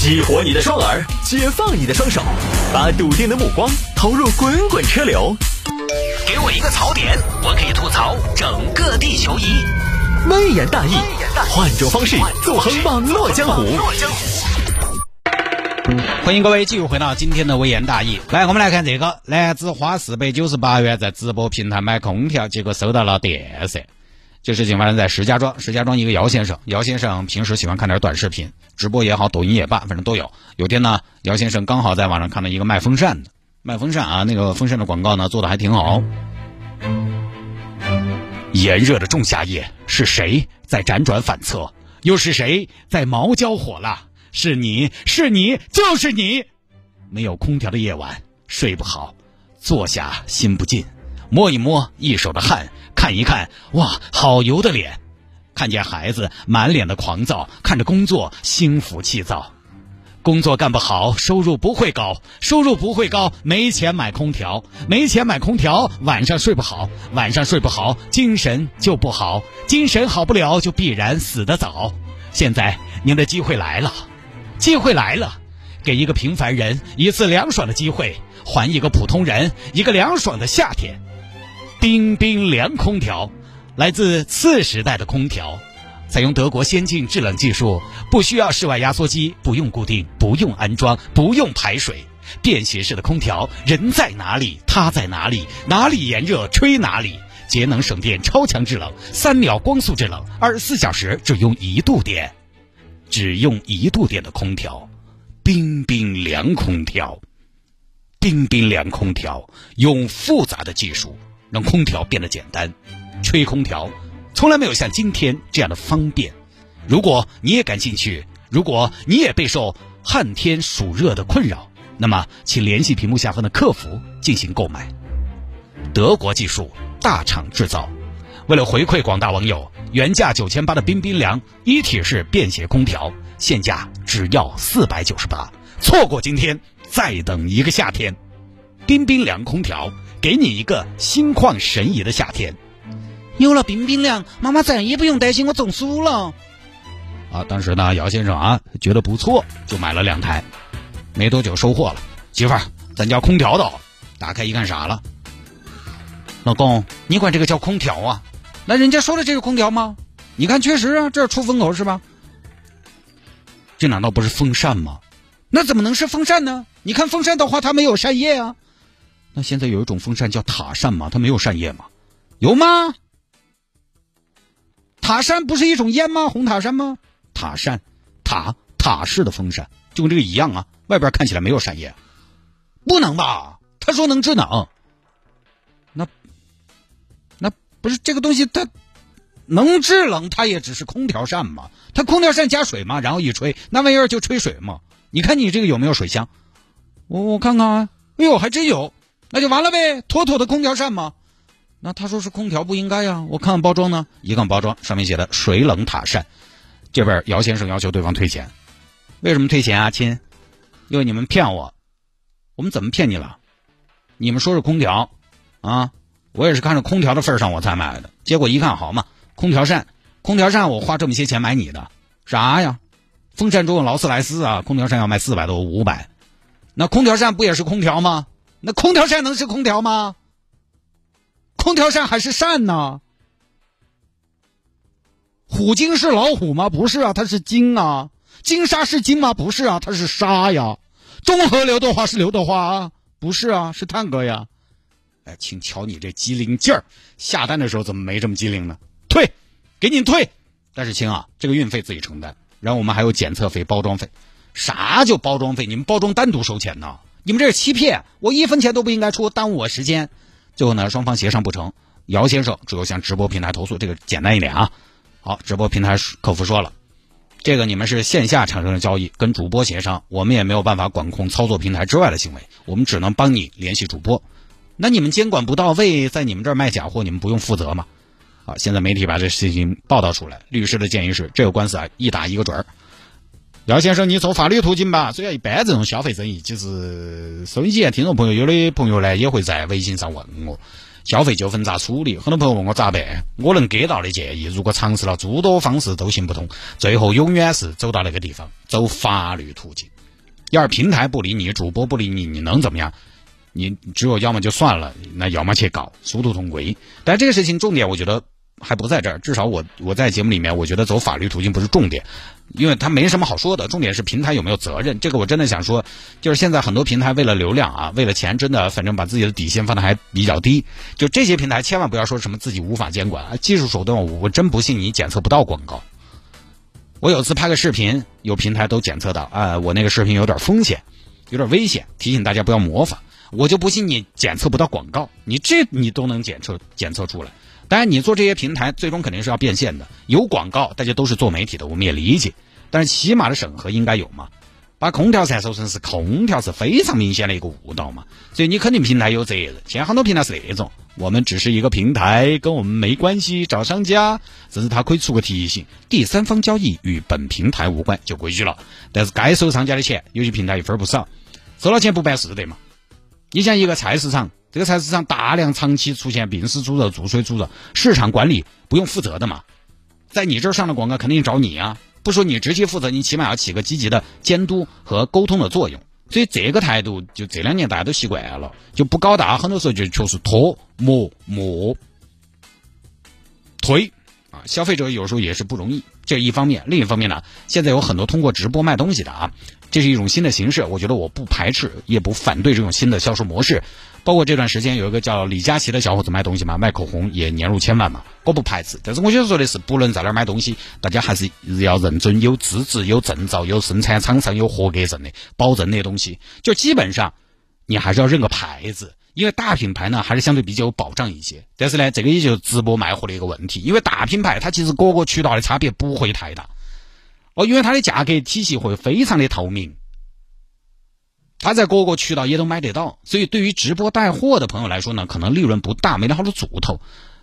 激活你的双耳，解放你的双手，把笃定的目光投入滚滚车流。给我一个槽点，我可以吐槽整个地球仪。微言大义，换种方式纵横网络江湖。欢迎各位继续回到今天的微言大义。来，我们来看这个，男子花四百九十八元在直播平台买空调，结果收到了电射。这事情发生在石家庄，石家庄一个姚先生，姚先生平时喜欢看点短视频，直播也好，抖音也罢，反正都有。有天呢，姚先生刚好在网上看到一个卖风扇的，卖风扇啊，那个风扇的广告呢做的还挺好。炎热的仲夏夜，是谁在辗转反侧？又是谁在毛焦火辣？是你是你就是你！没有空调的夜晚，睡不好，坐下心不静，摸一摸一手的汗。看一看，哇，好油的脸！看见孩子满脸的狂躁，看着工作心浮气躁。工作干不好，收入不会高，收入不会高，没钱买空调，没钱买空调，晚上睡不好，晚上睡不好，精神就不好，精神好不了，就必然死得早。现在您的机会来了，机会来了，给一个平凡人一次凉爽的机会，还一个普通人一个凉爽的夏天。冰冰凉空调，来自次时代的空调，采用德国先进制冷技术，不需要室外压缩机，不用固定，不用安装，不用排水，便携式的空调，人在哪里，它在哪里，哪里炎热吹哪里，节能省电，超强制冷，三秒光速制冷，二十四小时只用一度电，只用一度电的空调，冰冰凉空调，冰冰凉空调，用复杂的技术。让空调变得简单，吹空调从来没有像今天这样的方便。如果你也感兴趣，如果你也备受旱天暑热的困扰，那么请联系屏幕下方的客服进行购买。德国技术，大厂制造。为了回馈广大网友，原价九千八的冰冰凉一体式便携空调，现价只要四百九十八。错过今天，再等一个夏天。冰冰凉空调。给你一个心旷神怡的夏天，有了冰冰凉，妈妈再也不用担心我中暑了。啊，当时呢，姚先生啊觉得不错，就买了两台，没多久收货了。媳妇儿，咱家空调到，打开一看傻了。老公，你管这个叫空调啊？那人家说的这是空调吗？你看，确实啊，这是出风口是吧？这难道不是风扇吗？那怎么能是风扇呢？你看风扇的话，它没有扇叶啊。那现在有一种风扇叫塔扇吗？它没有扇叶吗？有吗？塔扇不是一种烟吗？红塔山吗？塔扇，塔塔式的风扇就跟这个一样啊，外边看起来没有扇叶，不能吧？他说能制冷，那那不是这个东西它能制冷，它也只是空调扇嘛，它空调扇加水嘛，然后一吹，那玩意儿就吹水嘛。你看你这个有没有水箱？我我看看啊，哎呦，还真有。那就完了呗，妥妥的空调扇嘛。那他说是空调不应该呀。我看看包装呢，一看包装上面写的水冷塔扇。这边姚先生要求对方退钱，为什么退钱啊，亲？因为你们骗我。我们怎么骗你了？你们说是空调啊，我也是看着空调的份上我才买的。结果一看，好嘛，空调扇，空调扇我花这么些钱买你的啥呀？风扇中有劳斯莱斯啊，空调扇要卖四百多五百，那空调扇不也是空调吗？那空调扇能是空调吗？空调扇还是扇呢？虎鲸是老虎吗？不是啊，它是鲸啊。金沙是金吗？不是啊，它是沙呀。中和刘德华是刘德华啊？不是啊，是探戈呀。哎，请瞧你这机灵劲儿，下单的时候怎么没这么机灵呢？退，给你退。但是亲啊，这个运费自己承担，然后我们还有检测费、包装费。啥叫包装费？你们包装单独收钱呢？你们这是欺骗，我一分钱都不应该出，耽误我时间。最后呢，双方协商不成，姚先生只有向直播平台投诉，这个简单一点啊。好，直播平台客服说了，这个你们是线下产生的交易，跟主播协商，我们也没有办法管控操作平台之外的行为，我们只能帮你联系主播。那你们监管不到位，在你们这儿卖假货，你们不用负责吗？啊，现在媒体把这事情报道出来，律师的建议是，这个官司啊，一打一个准儿。姚先生，你走法律途径吧。虽然一般这种消费争议，其实收音机前听众朋友有的朋友呢，也会在微信上问我，消费纠纷咋处理？很多朋友问我咋办？我能给到的建议，如果尝试了诸多方式都行不通，最后永远是走到那个地方，走法律途径。要是平台不理你，主播不理你，你能怎么样？你只有要么就算了，那要么去搞，殊途同归。但这个事情重点，我觉得还不在这儿。至少我我在节目里面，我觉得走法律途径不是重点，因为它没什么好说的。重点是平台有没有责任。这个我真的想说，就是现在很多平台为了流量啊，为了钱，真的反正把自己的底线放的还比较低。就这些平台千万不要说什么自己无法监管，技术手段我真不信你检测不到广告。我有次拍个视频，有平台都检测到啊，我那个视频有点风险，有点危险，提醒大家不要模仿。我就不信你检测不到广告，你这你都能检测检测出来。当然，你做这些平台最终肯定是要变现的，有广告，大家都是做媒体的，我们也理解。但是起码的审核应该有嘛？把空调扇说成是空调是非常明显的一个误导嘛？所以你肯定平台有责任。现在很多平台是那种，我们只是一个平台，跟我们没关系，找商家，甚至他可以出个提醒：第三方交易与本平台无关，就规矩了。但是该收商家的钱，有些平台一分不少，收了钱不办事的嘛？你像一个菜市场，这个菜市场大量长期出现病死猪肉、注水猪肉，市场管理不用负责的嘛？在你这儿上的广告肯定找你啊！不说你直接负责，你起码要起个积极的监督和沟通的作用。所以这个态度，就这两年大家都习惯了，就不搞大，很多时候就确实拖磨磨推啊！消费者有时候也是不容易，这一方面。另一方面呢，现在有很多通过直播卖东西的啊。这是一种新的形式，我觉得我不排斥，也不反对这种新的销售模式。包括这段时间有一个叫李佳琦的小伙子卖东西嘛，卖口红也年入千万嘛，我不排斥。但是我想说的是，不论在哪儿买东西，大家还是要认准有资质、有证照、有生产厂商有合格证的保证的东西。就基本上，你还是要认个牌子，因为大品牌呢还是相对比较有保障一些。但是呢，这个也就直播卖货的一个问题，因为大品牌它其实各个渠道的差别不会太大。哦，因为它的价格体系会非常的透明，它在各个渠道也都买得到，所以对于直播带货的朋友来说呢，可能利润不大，没得好多主头。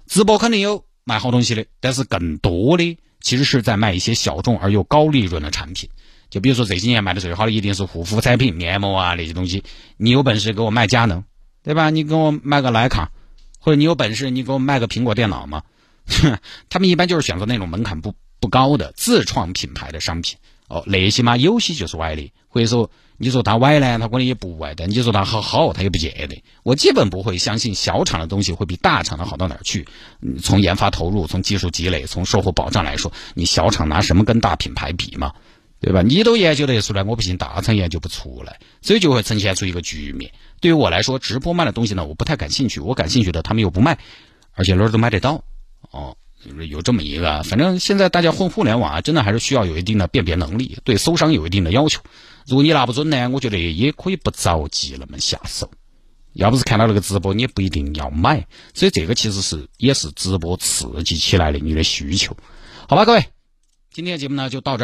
直播肯定有卖好东西的，但是更多的其实是在卖一些小众而又高利润的产品。就比如说这几年卖的最好的一定是护肤产品、面膜啊那些东西。你有本事给我卖佳能，对吧？你给我卖个徕卡，或者你有本事你给我卖个苹果电脑嘛？他们一般就是选择那种门槛不。不高的自创品牌的商品哦，那些嘛有些就是歪的，或者说你说它歪呢，它可能也不歪，但你说它好好，它也不见得。我基本不会相信小厂的东西会比大厂的好到哪儿去。从研发投入、从技术积累、从售后保障来说，你小厂拿什么跟大品牌比嘛？对吧？你都研究得出来，我不信大厂研究不出来，所以就会呈现出一个局面。对于我来说，直播卖的东西呢，我不太感兴趣。我感兴趣的，他们又不卖，而且哪儿都买得到哦。就是有这么一个，反正现在大家混互联网啊，真的还是需要有一定的辨别能力，对搜商有一定的要求。如果你拿不准呢，我觉得也可以不着急那么下手。要不是看到那个直播，你也不一定要买。所以这个其实是也是直播刺激起来的你的需求，好吧，各位，今天的节目呢就到这儿。